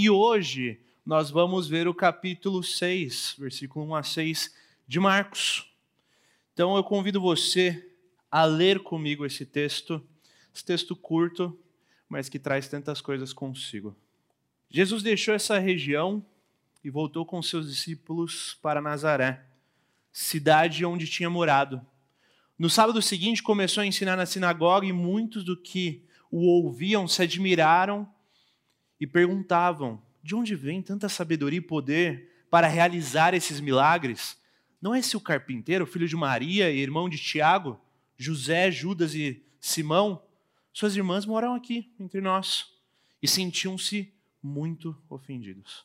E hoje nós vamos ver o capítulo 6, versículo 1 a 6 de Marcos. Então eu convido você a ler comigo esse texto, esse texto curto, mas que traz tantas coisas consigo. Jesus deixou essa região e voltou com seus discípulos para Nazaré, cidade onde tinha morado. No sábado seguinte, começou a ensinar na sinagoga e muitos do que o ouviam se admiraram e perguntavam: de onde vem tanta sabedoria e poder para realizar esses milagres? Não é esse o carpinteiro, filho de Maria e irmão de Tiago, José, Judas e Simão? Suas irmãs moram aqui entre nós e sentiam-se muito ofendidos.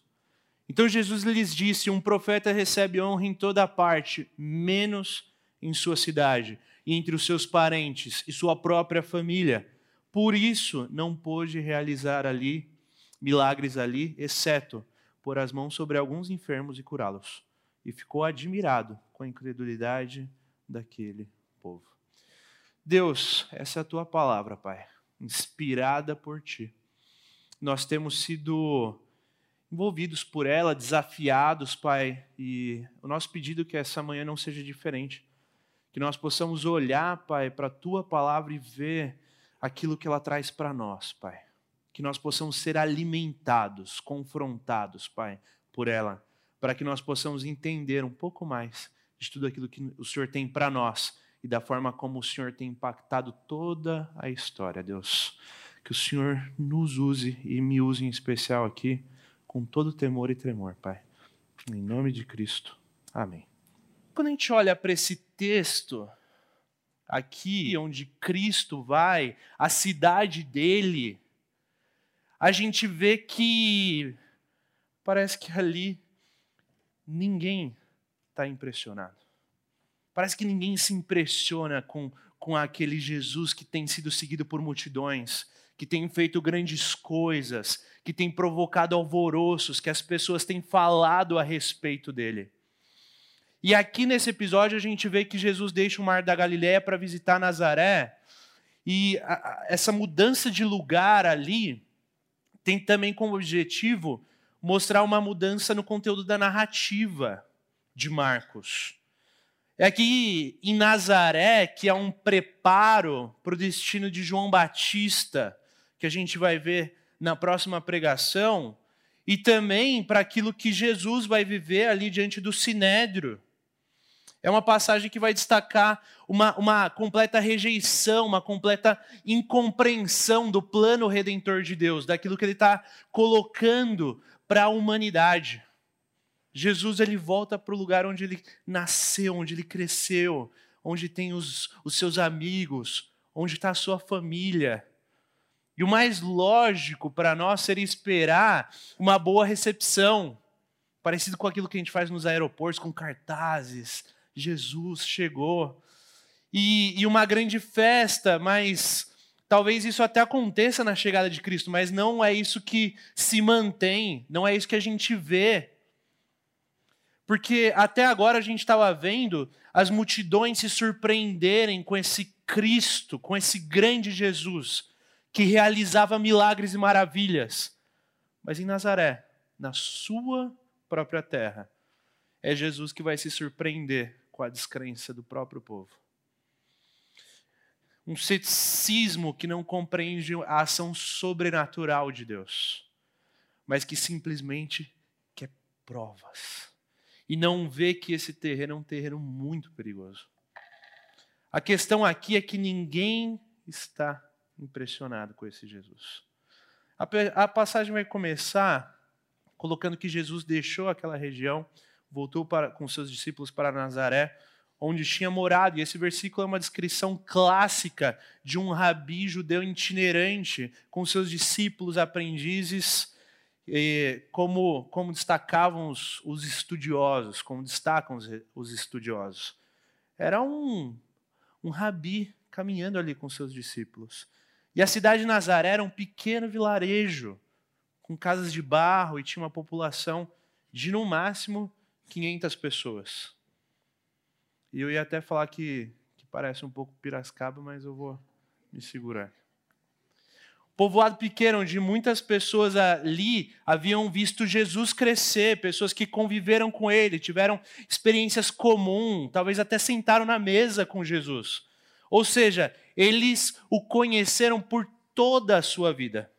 Então Jesus lhes disse: Um profeta recebe honra em toda parte, menos em sua cidade e entre os seus parentes e sua própria família. Por isso não pôde realizar ali milagres ali, exceto pôr as mãos sobre alguns enfermos e curá-los. E ficou admirado com a incredulidade daquele povo. Deus, essa é a tua palavra, Pai, inspirada por ti. Nós temos sido envolvidos por ela, desafiados, Pai, e o nosso pedido é que essa manhã não seja diferente. Que nós possamos olhar, Pai, para a tua palavra e ver aquilo que ela traz para nós, Pai. Que nós possamos ser alimentados, confrontados, Pai, por ela, para que nós possamos entender um pouco mais de tudo aquilo que o Senhor tem para nós e da forma como o Senhor tem impactado toda a história, Deus. Que o Senhor nos use e me use em especial aqui, com todo temor e tremor, Pai. Em nome de Cristo. Amém. Quando a gente olha para esse texto, aqui onde Cristo vai, a cidade dele, a gente vê que parece que ali ninguém está impressionado. Parece que ninguém se impressiona com, com aquele Jesus que tem sido seguido por multidões, que tem feito grandes coisas, que tem provocado alvoroços, que as pessoas têm falado a respeito dele. E aqui nesse episódio a gente vê que Jesus deixa o mar da Galiléia para visitar Nazaré, e essa mudança de lugar ali tem também como objetivo mostrar uma mudança no conteúdo da narrativa de Marcos. É aqui em Nazaré que é um preparo para o destino de João Batista, que a gente vai ver na próxima pregação, e também para aquilo que Jesus vai viver ali diante do Sinédrio. É uma passagem que vai destacar uma, uma completa rejeição, uma completa incompreensão do plano redentor de Deus, daquilo que ele está colocando para a humanidade. Jesus ele volta para o lugar onde ele nasceu, onde ele cresceu, onde tem os, os seus amigos, onde está a sua família. E o mais lógico para nós seria esperar uma boa recepção, parecido com aquilo que a gente faz nos aeroportos, com cartazes. Jesus chegou. E, e uma grande festa, mas talvez isso até aconteça na chegada de Cristo, mas não é isso que se mantém, não é isso que a gente vê. Porque até agora a gente estava vendo as multidões se surpreenderem com esse Cristo, com esse grande Jesus, que realizava milagres e maravilhas. Mas em Nazaré, na sua própria terra, é Jesus que vai se surpreender com a descrença do próprio povo. Um ceticismo que não compreende a ação sobrenatural de Deus, mas que simplesmente quer provas e não vê que esse terreno é um terreno muito perigoso. A questão aqui é que ninguém está impressionado com esse Jesus. A, passagem vai começar colocando que Jesus deixou aquela região, voltou para, com seus discípulos para Nazaré, onde tinha morado. E esse versículo é uma descrição clássica de um rabi judeu itinerante com seus discípulos, aprendizes como, como destacavam os, os, estudiosos, como destacam os, os estudiosos. Era um, um rabi caminhando ali com seus discípulos. E a cidade de Nazaré era um pequeno vilarejo, com casas de barro, e tinha uma população de, no máximo, 500 pessoas. E eu ia até falar que, que parece um pouco Piracicaba, mas eu vou me segurar. povoado pequeno, onde muitas pessoas ali haviam visto Jesus crescer, pessoas que conviveram com ele, tiveram experiências comuns, talvez até sentaram na mesa com Jesus. Ou seja, eles o conheceram por toda a sua vida.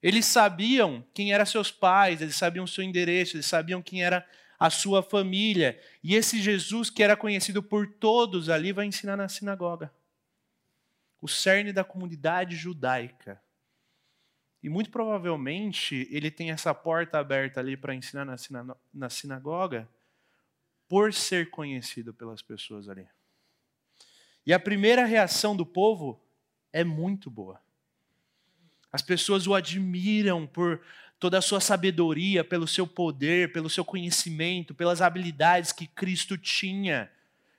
Eles sabiam quem eram seus pais, eles sabiam o seu endereço, eles sabiam quem era a sua família. E esse Jesus, que era conhecido por todos ali, vai ensinar na sinagoga. O cerne da comunidade judaica. E muito provavelmente ele tem essa porta aberta ali para ensinar na, na sinagoga por ser conhecido pelas pessoas ali. E a primeira reação do povo é muito boa. As pessoas o admiram por toda a sua sabedoria, pelo seu poder, pelo seu conhecimento, pelas habilidades que Cristo tinha,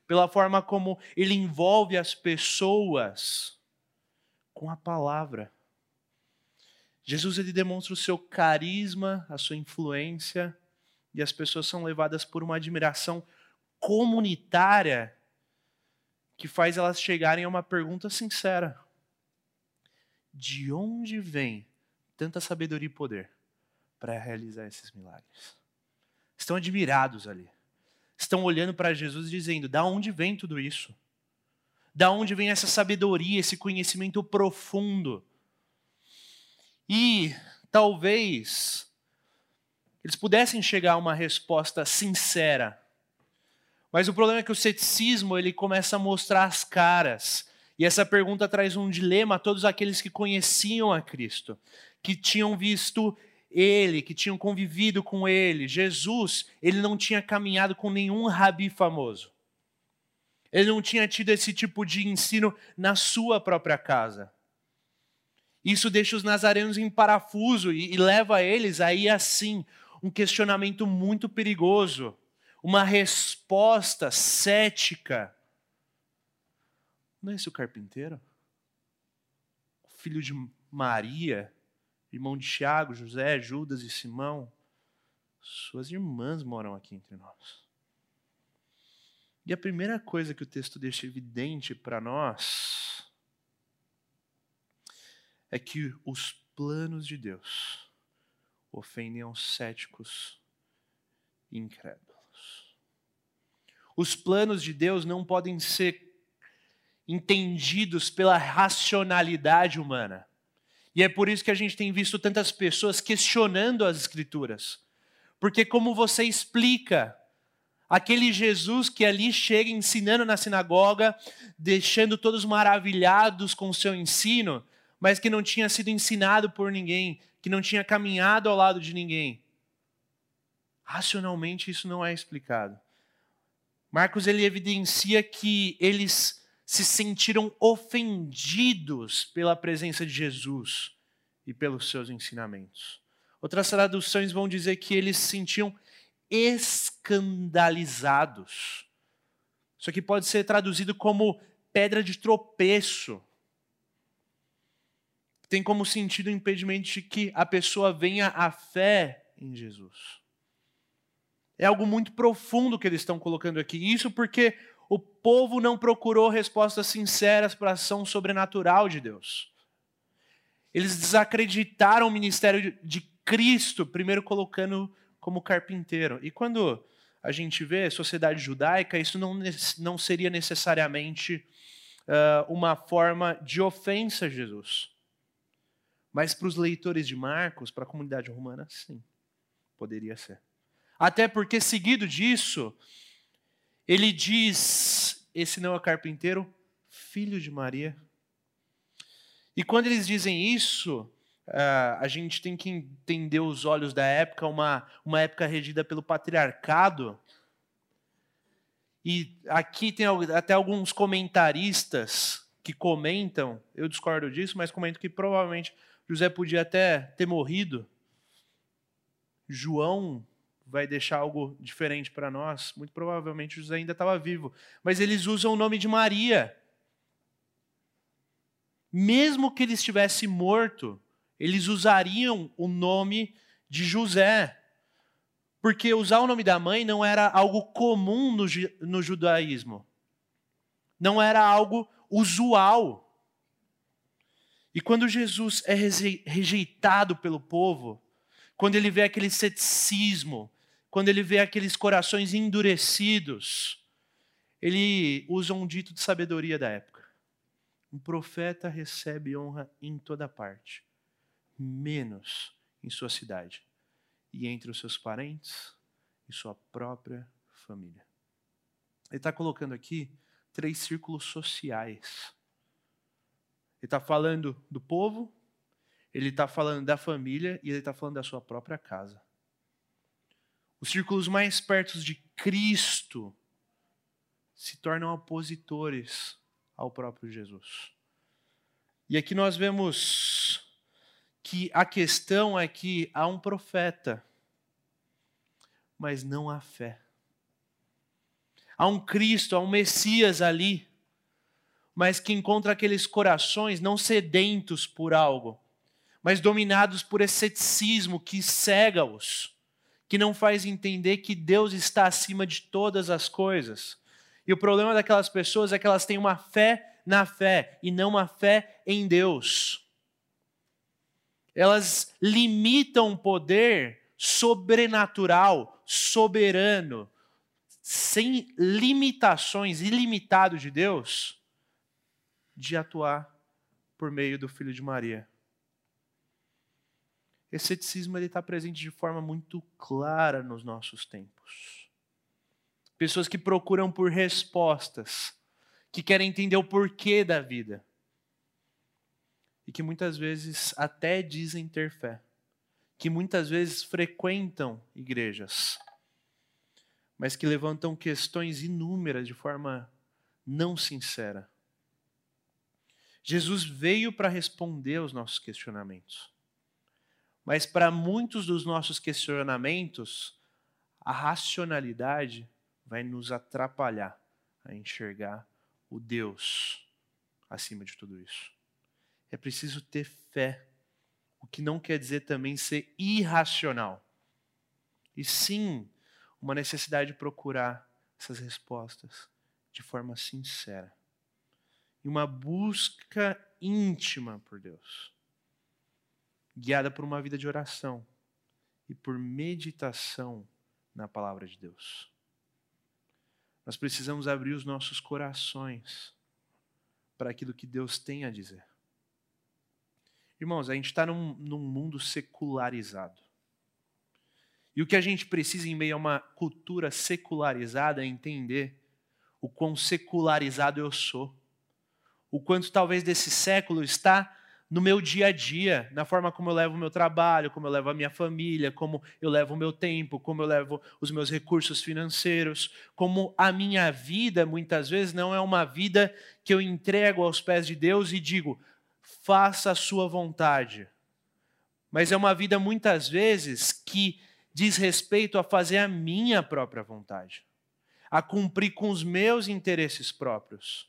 pela forma como ele envolve as pessoas com a palavra. Jesus ele demonstra o seu carisma, a sua influência, e as pessoas são levadas por uma admiração comunitária que faz elas chegarem a uma pergunta sincera: De onde vem tanta sabedoria e poder para realizar esses milagres? Estão admirados ali. Estão olhando para Jesus dizendo: Da onde vem tudo isso? Da onde vem essa sabedoria, esse conhecimento profundo? E talvez eles pudessem chegar a uma resposta sincera mas o problema é que o ceticismo ele começa a mostrar as caras. E essa pergunta traz um dilema a todos aqueles que conheciam a Cristo, que tinham visto ele, que tinham convivido com ele. Jesus, ele não tinha caminhado com nenhum rabi famoso. Ele não tinha tido esse tipo de ensino na sua própria casa. Isso deixa os nazarenos em parafuso e, e leva eles aí assim um questionamento muito perigoso uma resposta cética. Não é esse o carpinteiro? O filho de Maria, irmão de Tiago, José, Judas e Simão? Suas irmãs moram aqui entre nós. E a primeira coisa que o texto deixa evidente para nós é que os planos de Deus ofendem aos céticos e incrédulos. Os planos de Deus não podem ser entendidos pela racionalidade humana. E é por isso que a gente tem visto tantas pessoas questionando as Escrituras. Porque, como você explica, aquele Jesus que ali chega ensinando na sinagoga, deixando todos maravilhados com o seu ensino, mas que não tinha sido ensinado por ninguém, que não tinha caminhado ao lado de ninguém. Racionalmente, isso não é explicado. Marcos ele evidencia que eles se sentiram ofendidos pela presença de Jesus e pelos seus ensinamentos. Outras traduções vão dizer que eles se sentiam escandalizados. Isso aqui pode ser traduzido como pedra de tropeço. Tem como sentido o impedimento de que a pessoa venha à fé em Jesus. É algo muito profundo que eles estão colocando aqui. Isso porque o povo não procurou respostas sinceras para a ação sobrenatural de Deus. Eles desacreditaram o ministério de Cristo, primeiro colocando como carpinteiro. E quando a gente vê a sociedade judaica, isso não, não seria necessariamente uh, uma forma de ofensa a Jesus. Mas para os leitores de Marcos, para a comunidade romana, sim, poderia ser. Até porque, seguido disso, ele diz: esse não é carpinteiro, filho de Maria. E quando eles dizem isso, a gente tem que entender os olhos da época, uma, uma época regida pelo patriarcado. E aqui tem até alguns comentaristas que comentam, eu discordo disso, mas comentam que provavelmente José podia até ter morrido. João vai deixar algo diferente para nós. Muito provavelmente José ainda estava vivo. Mas eles usam o nome de Maria. Mesmo que ele estivesse morto, eles usariam o nome de José. Porque usar o nome da mãe não era algo comum no, no judaísmo. Não era algo usual. E quando Jesus é rejeitado pelo povo, quando ele vê aquele ceticismo, quando ele vê aqueles corações endurecidos, ele usa um dito de sabedoria da época. Um profeta recebe honra em toda parte, menos em sua cidade e entre os seus parentes e sua própria família. Ele está colocando aqui três círculos sociais. Ele está falando do povo, ele está falando da família e ele está falando da sua própria casa. Os círculos mais perto de Cristo se tornam opositores ao próprio Jesus. E aqui nós vemos que a questão é que há um profeta, mas não há fé. Há um Cristo, há um Messias ali, mas que encontra aqueles corações não sedentos por algo, mas dominados por esse ceticismo que cega-os, que não faz entender que Deus está acima de todas as coisas. E o problema daquelas pessoas é que elas têm uma fé na fé e não uma fé em Deus. Elas limitam o poder sobrenatural, soberano, sem limitações, ilimitado de Deus, de atuar por meio do Filho de Maria. Esse ceticismo está presente de forma muito clara nos nossos tempos. Pessoas que procuram por respostas, que querem entender o porquê da vida. E que muitas vezes até dizem ter fé. Que muitas vezes frequentam igrejas. Mas que levantam questões inúmeras de forma não sincera. Jesus veio para responder aos nossos questionamentos. Mas para muitos dos nossos questionamentos, a racionalidade vai nos atrapalhar a enxergar o Deus acima de tudo isso. É preciso ter fé, o que não quer dizer também ser irracional. E sim, uma necessidade de procurar essas respostas de forma sincera. E uma busca íntima por Deus, guiada por uma vida de oração e por meditação na palavra de Deus. Nós precisamos abrir os nossos corações para aquilo que Deus tem a dizer. Irmãos, a gente está num, num mundo secularizado. E o que a gente precisa em meio a uma cultura secularizada é entender o quão secularizado eu sou. O quanto talvez desse século está no meu dia a dia, na forma como eu levo o meu trabalho, como eu levo a minha família, como eu levo o meu tempo, como eu levo os meus recursos financeiros, como a minha vida muitas vezes não é uma vida que eu entrego aos pés de Deus e digo, faça a sua vontade. Mas é uma vida muitas vezes que diz respeito a fazer a minha própria vontade, a cumprir com os meus interesses próprios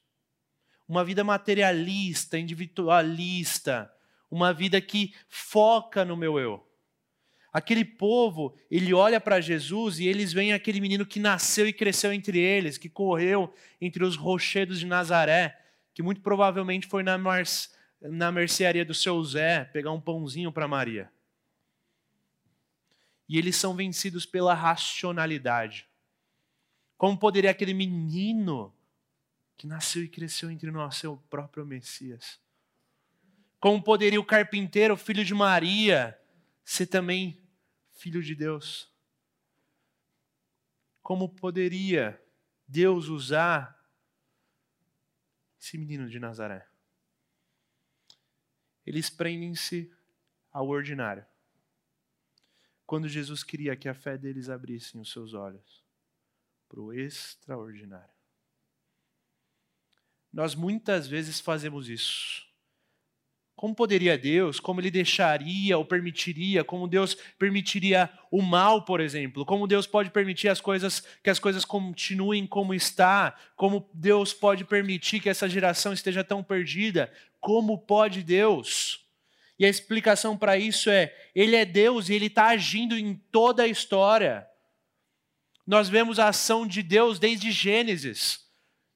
uma vida materialista, individualista, uma vida que foca no meu eu. Aquele povo, ele olha para Jesus e eles veem aquele menino que nasceu e cresceu entre eles, que correu entre os rochedos de Nazaré, que muito provavelmente foi na, mar... na mercearia do seu Zé pegar um pãozinho para Maria. E eles são vencidos pela racionalidade. Como poderia aquele menino que nasceu e cresceu entre nós, seu próprio Messias. Como poderia o carpinteiro, filho de Maria, ser também filho de Deus? Como poderia Deus usar esse menino de Nazaré? Eles prendem-se ao ordinário. Quando Jesus queria que a fé deles abrissem os seus olhos para o extraordinário. Nós muitas vezes fazemos isso. Como poderia Deus, como Ele deixaria ou permitiria, como Deus permitiria o mal, por exemplo, como Deus pode permitir as coisas que as coisas continuem como está, como Deus pode permitir que essa geração esteja tão perdida, como pode Deus? E a explicação para isso é: Ele é Deus e Ele está agindo em toda a história. Nós vemos a ação de Deus desde Gênesis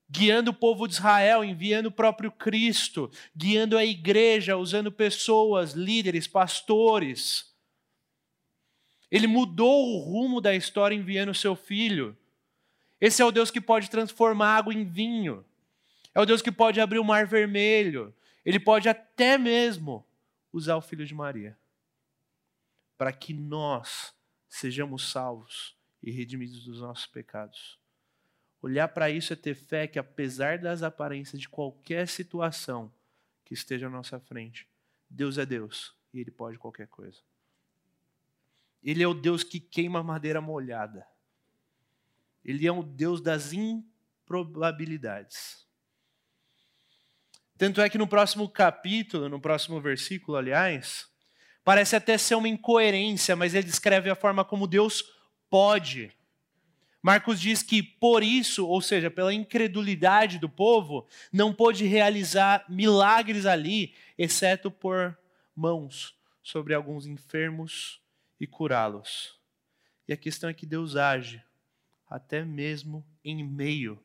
guiando o povo de Israel, enviando o próprio Cristo, guiando a igreja, usando pessoas, líderes, pastores. Ele mudou o rumo da história enviando o seu filho. Esse é o Deus que pode transformar água em vinho. É o Deus que pode abrir o mar vermelho. Ele pode até mesmo usar o filho de Maria para que nós sejamos salvos e redimidos dos nossos pecados. Olhar para isso é ter fé que, apesar das aparências de qualquer situação que esteja à nossa frente, Deus é Deus e Ele pode qualquer coisa. Ele é o Deus que queima madeira molhada. Ele é o Deus das improbabilidades. Tanto é que no próximo capítulo, no próximo versículo, aliás, parece até ser uma incoerência, mas ele descreve a forma como Deus pode. Marcos diz que por isso, ou seja, pela incredulidade do povo, não pôde realizar milagres ali, exceto por mãos sobre alguns enfermos e curá-los. E a questão é que Deus age até mesmo em meio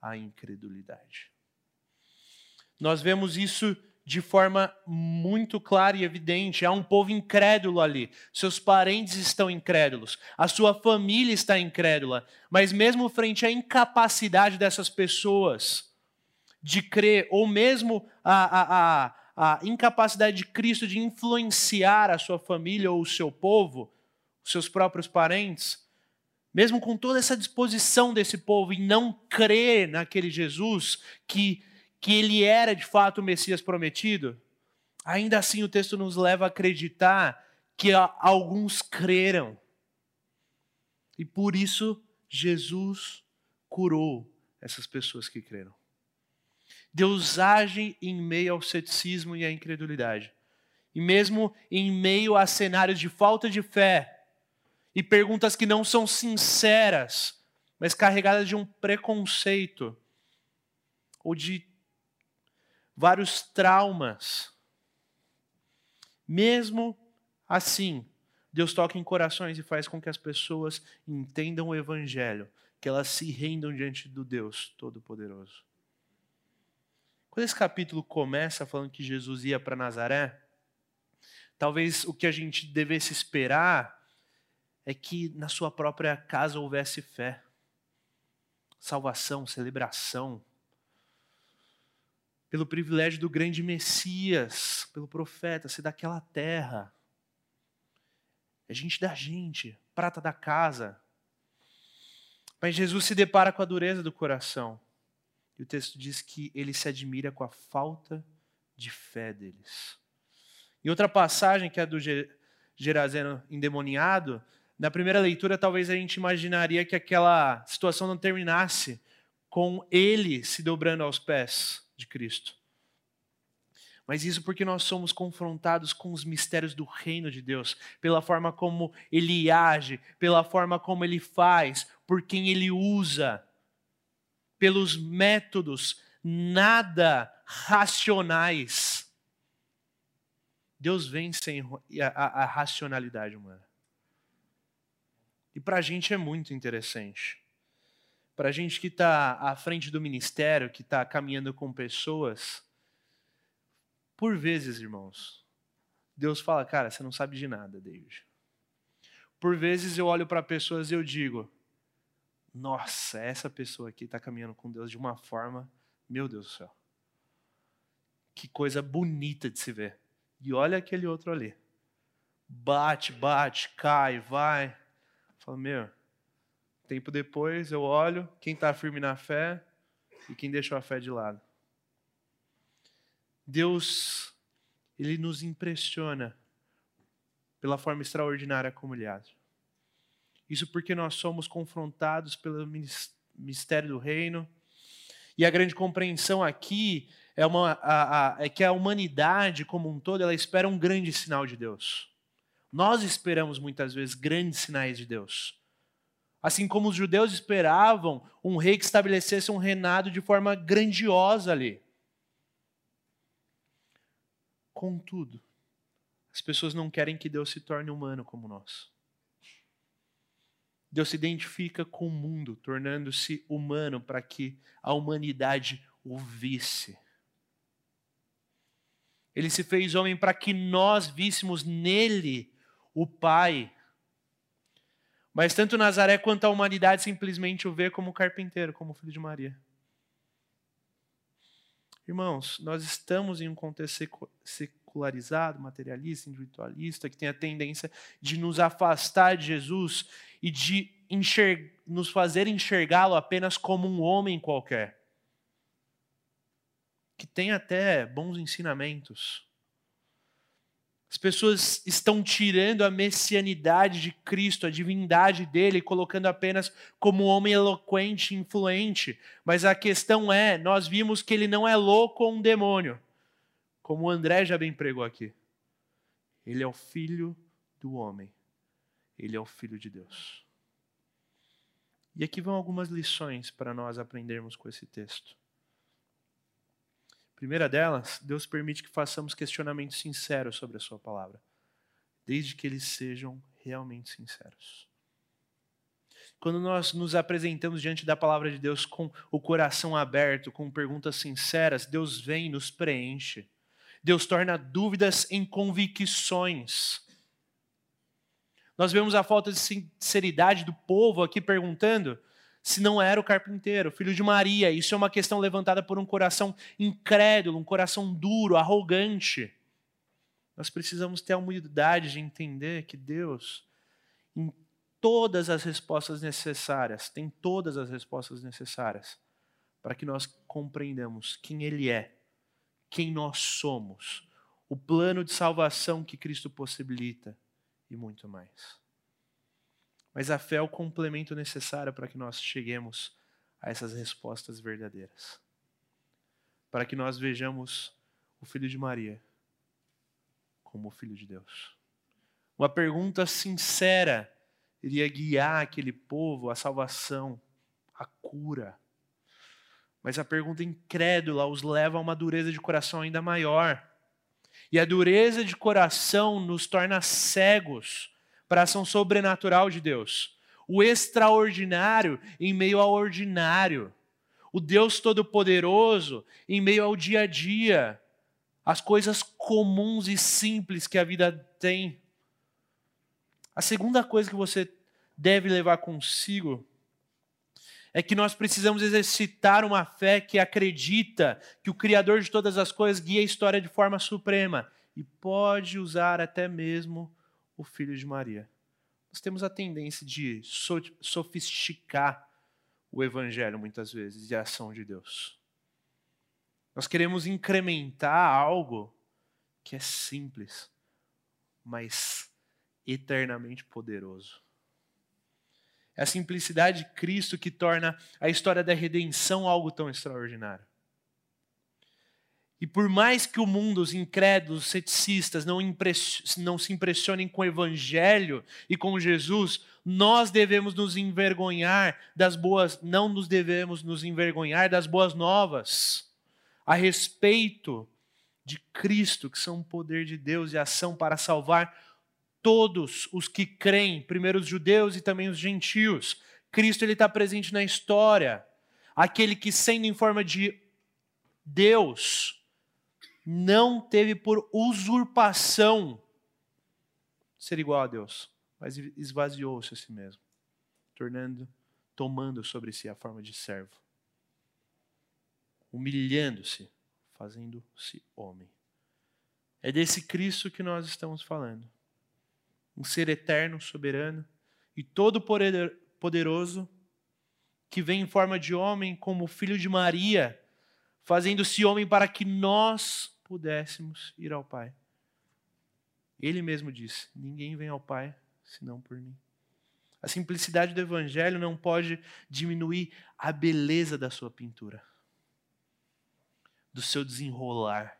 à incredulidade. Nós vemos isso de forma muito clara e evidente. Há um povo incrédulo ali. Seus parentes estão incrédulos. A sua família está incrédula. Mas, mesmo frente à incapacidade dessas pessoas de crer, ou mesmo a, a, a, a incapacidade de Cristo de influenciar a sua família ou o seu povo, os seus próprios parentes, mesmo com toda essa disposição desse povo em não crer naquele Jesus que que ele era de fato o Messias prometido, ainda assim o texto nos leva a acreditar que alguns creram. E por isso Jesus curou essas pessoas que creram. Deus age em meio ao ceticismo e à incredulidade. E mesmo em meio a cenários de falta de fé e perguntas que não são sinceras, mas carregadas de um preconceito ou de vários traumas. Mesmo assim, Deus toca em corações e faz com que as pessoas entendam o Evangelho, que elas se rendam diante do Deus Todo-Poderoso. Quando esse capítulo começa falando que Jesus ia para Nazaré, talvez o que a gente devesse esperar é que na sua própria casa houvesse fé, salvação, celebração, pelo privilégio do grande Messias, pelo profeta, ser daquela terra. É gente da gente, prata da casa. Mas Jesus se depara com a dureza do coração. E o texto diz que ele se admira com a falta de fé deles. Em outra passagem, que é a do Gerazeno endemoniado, na primeira leitura talvez a gente imaginaria que aquela situação não terminasse com ele se dobrando aos pés de Cristo. Mas isso porque nós somos confrontados com os mistérios do reino de Deus, pela forma como ele age, pela forma como ele faz, por quem ele usa, pelos métodos nada racionais. Deus vence a, a, a racionalidade humana. E para a gente é muito interessante para a gente que está à frente do ministério, que está caminhando com pessoas, por vezes, irmãos, Deus fala, cara, você não sabe de nada, David. Por vezes eu olho para pessoas e eu digo, nossa, essa pessoa aqui está caminhando com Deus de uma forma, meu Deus do céu. Que coisa bonita de se ver. E olha aquele outro ali. Bate, bate, cai, vai. Fala, meu, Tempo depois eu olho quem está firme na fé e quem deixou a fé de lado. Deus, Ele nos impressiona pela forma extraordinária como Ele age. Isso porque nós somos confrontados pelo mistério do reino. E a grande compreensão aqui é, uma, a, a, é que a humanidade como um todo ela espera um grande sinal de Deus. Nós esperamos muitas vezes grandes sinais de Deus. Assim como os judeus esperavam um rei que estabelecesse um reinado de forma grandiosa ali. Contudo, as pessoas não querem que Deus se torne humano como nós. Deus se identifica com o mundo, tornando-se humano para que a humanidade o visse. Ele se fez homem para que nós víssemos nele o Pai. Mas tanto Nazaré quanto a humanidade simplesmente o vê como carpinteiro, como filho de Maria. Irmãos, nós estamos em um contexto secularizado, materialista, individualista, que tem a tendência de nos afastar de Jesus e de nos fazer enxergá-lo apenas como um homem qualquer, que tem até bons ensinamentos. As pessoas estão tirando a messianidade de Cristo, a divindade dele, colocando apenas como homem eloquente, influente. Mas a questão é: nós vimos que ele não é louco ou um demônio como o André já bem pregou aqui. Ele é o filho do homem. Ele é o filho de Deus. E aqui vão algumas lições para nós aprendermos com esse texto. Primeira delas, Deus permite que façamos questionamentos sinceros sobre a Sua palavra, desde que eles sejam realmente sinceros. Quando nós nos apresentamos diante da palavra de Deus com o coração aberto, com perguntas sinceras, Deus vem e nos preenche. Deus torna dúvidas em convicções. Nós vemos a falta de sinceridade do povo aqui perguntando se não era o carpinteiro, filho de Maria. Isso é uma questão levantada por um coração incrédulo, um coração duro, arrogante. Nós precisamos ter a humildade de entender que Deus, em todas as respostas necessárias, tem todas as respostas necessárias para que nós compreendamos quem Ele é quem nós somos, o plano de salvação que Cristo possibilita e muito mais. Mas a fé é o complemento necessário para que nós cheguemos a essas respostas verdadeiras. Para que nós vejamos o Filho de Maria como o Filho de Deus. Uma pergunta sincera iria guiar aquele povo à salvação, à cura mas a pergunta incrédula os leva a uma dureza de coração ainda maior. E a dureza de coração nos torna cegos para a ação sobrenatural de Deus. O extraordinário em meio ao ordinário. O Deus Todo-Poderoso em meio ao dia a dia. As coisas comuns e simples que a vida tem. A segunda coisa que você deve levar consigo é que nós precisamos exercitar uma fé que acredita que o Criador de todas as coisas guia a história de forma suprema e pode usar até mesmo o Filho de Maria. Nós temos a tendência de sofisticar o Evangelho muitas vezes e a ação de Deus. Nós queremos incrementar algo que é simples, mas eternamente poderoso. É a simplicidade de Cristo que torna a história da redenção algo tão extraordinário. E por mais que o mundo, os incrédulos, os ceticistas, não, não, se impressionem com o Evangelho e com Jesus, nós devemos nos envergonhar das boas, não nos devemos nos envergonhar das boas novas a respeito de Cristo, que são o poder de Deus e ação para salvar todos os que creem, primeiro os judeus e também os gentios. Cristo ele está presente na história. Aquele que, sendo em forma de Deus, não teve por usurpação ser igual a Deus, mas esvaziou-se a si mesmo, tornando, tomando sobre si a forma de servo, humilhando-se, fazendo-se homem. É desse Cristo que nós estamos falando um ser eterno, soberano e todo poderoso, que vem em forma de homem como filho de Maria, fazendo-se homem para que nós pudéssemos ir ao Pai. Ele mesmo disse: Ninguém vem ao Pai senão por mim. A simplicidade do Evangelho não pode diminuir a beleza da sua pintura, do seu desenrolar.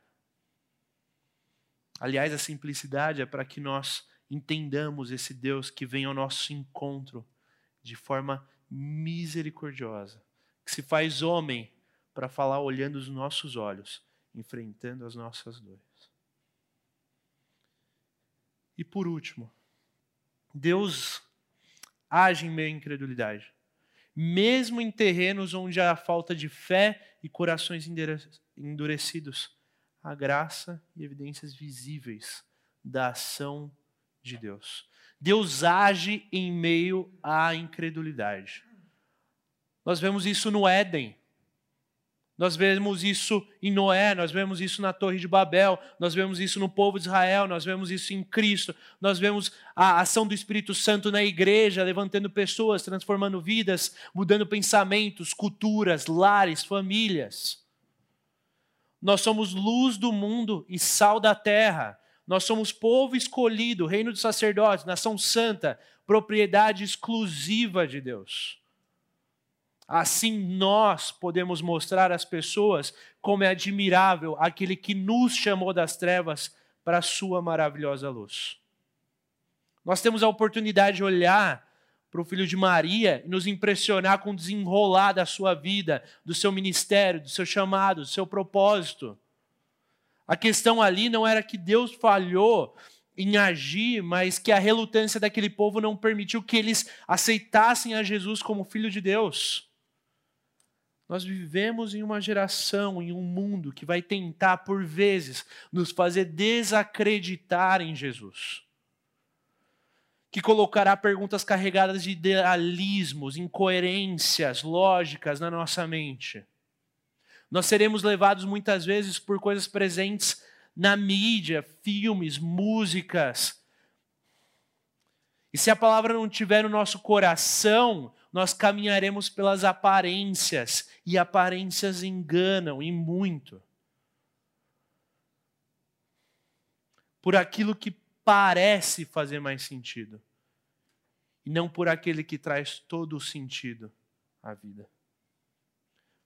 Aliás, a simplicidade é para que nós entendamos esse Deus que vem ao nosso encontro de forma misericordiosa, que se faz homem para falar olhando os nossos olhos, enfrentando as nossas dores. E por último, Deus age em meio à incredulidade. Mesmo em terrenos onde há falta de fé e corações endurecidos, há graça e evidências visíveis da ação de Deus. Deus age em meio à incredulidade. Nós vemos isso no Éden. Nós vemos isso em Noé, nós vemos isso na Torre de Babel, nós vemos isso no povo de Israel, nós vemos isso em Cristo, nós vemos a ação do Espírito Santo na igreja, levantando pessoas, transformando vidas, mudando pensamentos, culturas, lares, famílias. Nós somos luz do mundo e sal da terra. Nós somos povo escolhido, reino de sacerdotes, nação santa, propriedade exclusiva de Deus. Assim nós podemos mostrar às pessoas como é admirável aquele que nos chamou das trevas para a sua maravilhosa luz. Nós temos a oportunidade de olhar para o filho de Maria e nos impressionar com o desenrolar da sua vida, do seu ministério, do seu chamado, do seu propósito. A questão ali não era que Deus falhou em agir, mas que a relutância daquele povo não permitiu que eles aceitassem a Jesus como filho de Deus. Nós vivemos em uma geração, em um mundo que vai tentar, por vezes, nos fazer desacreditar em Jesus. Que colocará perguntas carregadas de idealismos, incoerências lógicas na nossa mente. Nós seremos levados muitas vezes por coisas presentes na mídia, filmes, músicas. E se a palavra não tiver no nosso coração, nós caminharemos pelas aparências, e aparências enganam e muito. Por aquilo que parece fazer mais sentido, e não por aquele que traz todo o sentido à vida.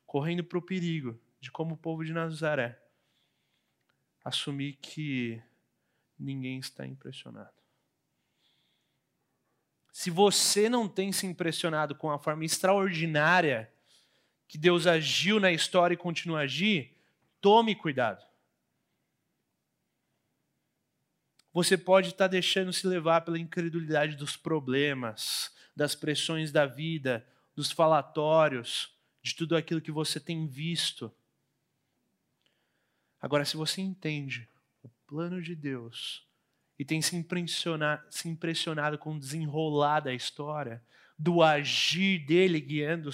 Correndo para o perigo de, como o povo de Nazaré, assumir que ninguém está impressionado. Se você não tem se impressionado com a forma extraordinária que Deus agiu na história e continua a agir, tome cuidado. Você pode estar deixando se levar pela incredulidade dos problemas, das pressões da vida, dos falatórios, de tudo aquilo que você tem visto. Agora, se você entende o plano de Deus e tem se impressionado, se impressionado com o desenrolar da história, do agir dele guiando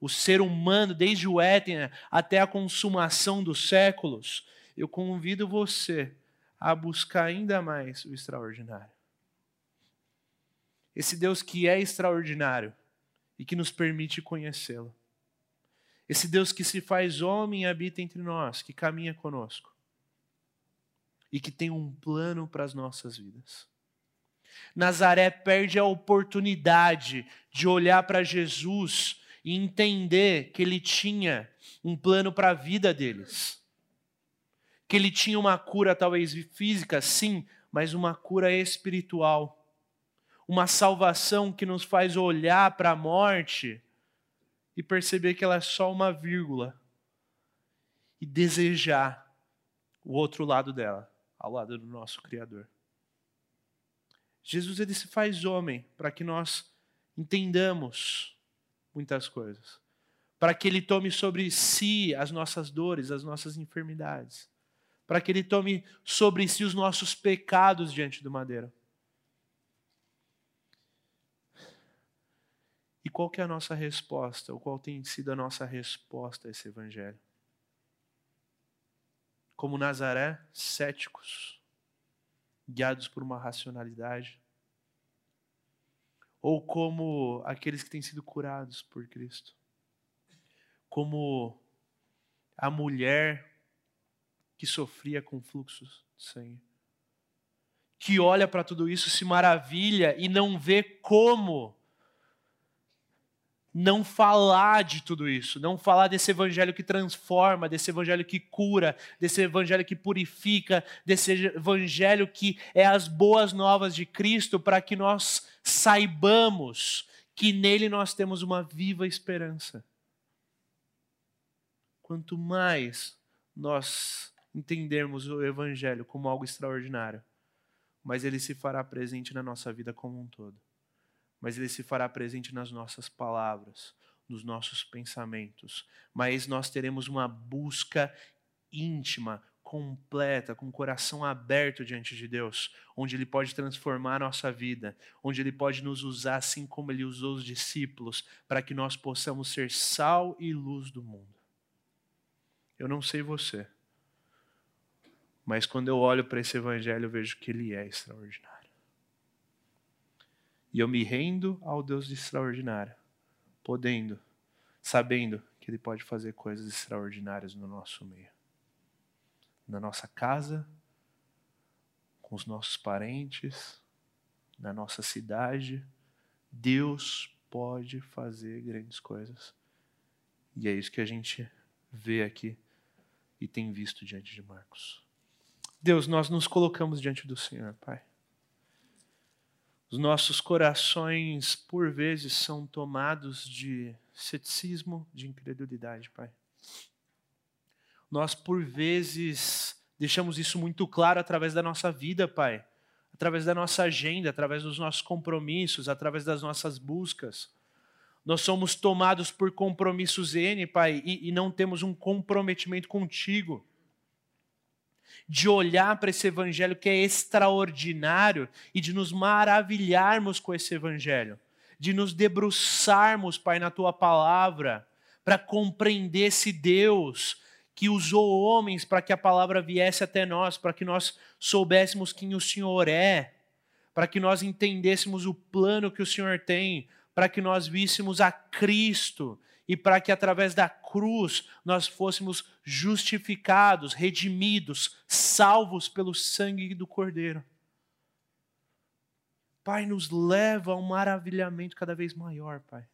o ser humano desde o Éden até a consumação dos séculos, eu convido você a buscar ainda mais o extraordinário. Esse Deus que é extraordinário e que nos permite conhecê-lo. Esse Deus que se faz homem e habita entre nós, que caminha conosco e que tem um plano para as nossas vidas. Nazaré perde a oportunidade de olhar para Jesus e entender que ele tinha um plano para a vida deles. Que ele tinha uma cura, talvez física, sim, mas uma cura espiritual. Uma salvação que nos faz olhar para a morte e perceber que ela é só uma vírgula e desejar o outro lado dela ao lado do nosso Criador. Jesus ele se faz homem para que nós entendamos muitas coisas, para que ele tome sobre si as nossas dores, as nossas enfermidades, para que ele tome sobre si os nossos pecados diante do madeiro. E qual que é a nossa resposta, ou qual tem sido a nossa resposta a esse evangelho? Como Nazaré, céticos, guiados por uma racionalidade, ou como aqueles que têm sido curados por Cristo, como a mulher que sofria com fluxos de sangue, que olha para tudo isso, se maravilha e não vê como não falar de tudo isso, não falar desse evangelho que transforma, desse evangelho que cura, desse evangelho que purifica, desse evangelho que é as boas novas de Cristo, para que nós saibamos que nele nós temos uma viva esperança. Quanto mais nós entendermos o evangelho como algo extraordinário, mais ele se fará presente na nossa vida como um todo mas ele se fará presente nas nossas palavras, nos nossos pensamentos. Mas nós teremos uma busca íntima, completa, com o coração aberto diante de Deus, onde Ele pode transformar a nossa vida, onde Ele pode nos usar assim como Ele usou os discípulos, para que nós possamos ser sal e luz do mundo. Eu não sei você, mas quando eu olho para esse Evangelho, eu vejo que ele é extraordinário. E eu me rendo ao Deus de extraordinário, podendo, sabendo que Ele pode fazer coisas extraordinárias no nosso meio na nossa casa, com os nossos parentes, na nossa cidade. Deus pode fazer grandes coisas. E é isso que a gente vê aqui e tem visto diante de Marcos. Deus, nós nos colocamos diante do Senhor, Pai. Os nossos corações, por vezes, são tomados de ceticismo, de incredulidade, Pai. Nós, por vezes, deixamos isso muito claro através da nossa vida, Pai. Através da nossa agenda, através dos nossos compromissos, através das nossas buscas. Nós somos tomados por compromissos N, Pai, e, e não temos um comprometimento contigo. De olhar para esse evangelho que é extraordinário e de nos maravilharmos com esse evangelho. De nos debruçarmos, Pai, na tua palavra, para compreender esse Deus que usou homens para que a palavra viesse até nós, para que nós soubéssemos quem o Senhor é, para que nós entendêssemos o plano que o Senhor tem, para que nós víssemos a Cristo e para que através da cruz nós fôssemos justificados, redimidos, salvos pelo sangue do Cordeiro. Pai, nos leva a um maravilhamento cada vez maior, Pai.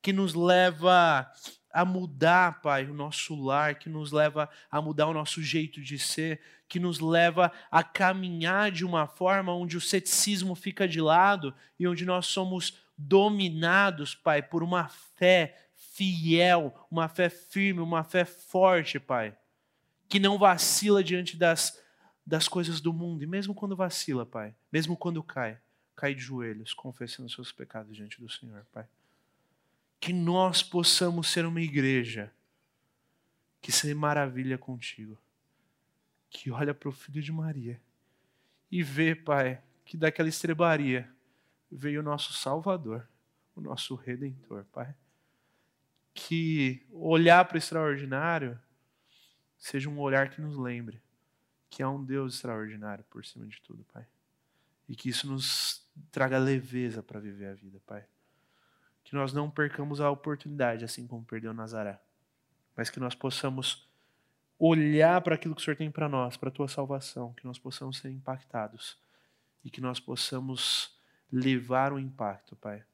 Que nos leva a mudar, Pai, o nosso lar, que nos leva a mudar o nosso jeito de ser, que nos leva a caminhar de uma forma onde o ceticismo fica de lado e onde nós somos dominados, Pai, por uma fé fiel, uma fé firme, uma fé forte, Pai, que não vacila diante das, das coisas do mundo, e mesmo quando vacila, Pai, mesmo quando cai, cai de joelhos, confessando seus pecados diante do Senhor, Pai. Que nós possamos ser uma igreja que se maravilha contigo, que olha para o filho de Maria e vê, Pai, que daquela estrebaria veio o nosso Salvador, o nosso Redentor, Pai. Que olhar para o extraordinário seja um olhar que nos lembre que há um Deus extraordinário por cima de tudo, Pai. E que isso nos traga leveza para viver a vida, Pai que nós não percamos a oportunidade, assim como perdeu Nazaré, mas que nós possamos olhar para aquilo que o Senhor tem para nós, para a tua salvação, que nós possamos ser impactados e que nós possamos levar o impacto, Pai,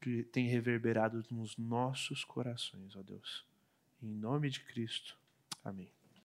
que tem reverberado nos nossos corações, ó Deus. Em nome de Cristo. Amém.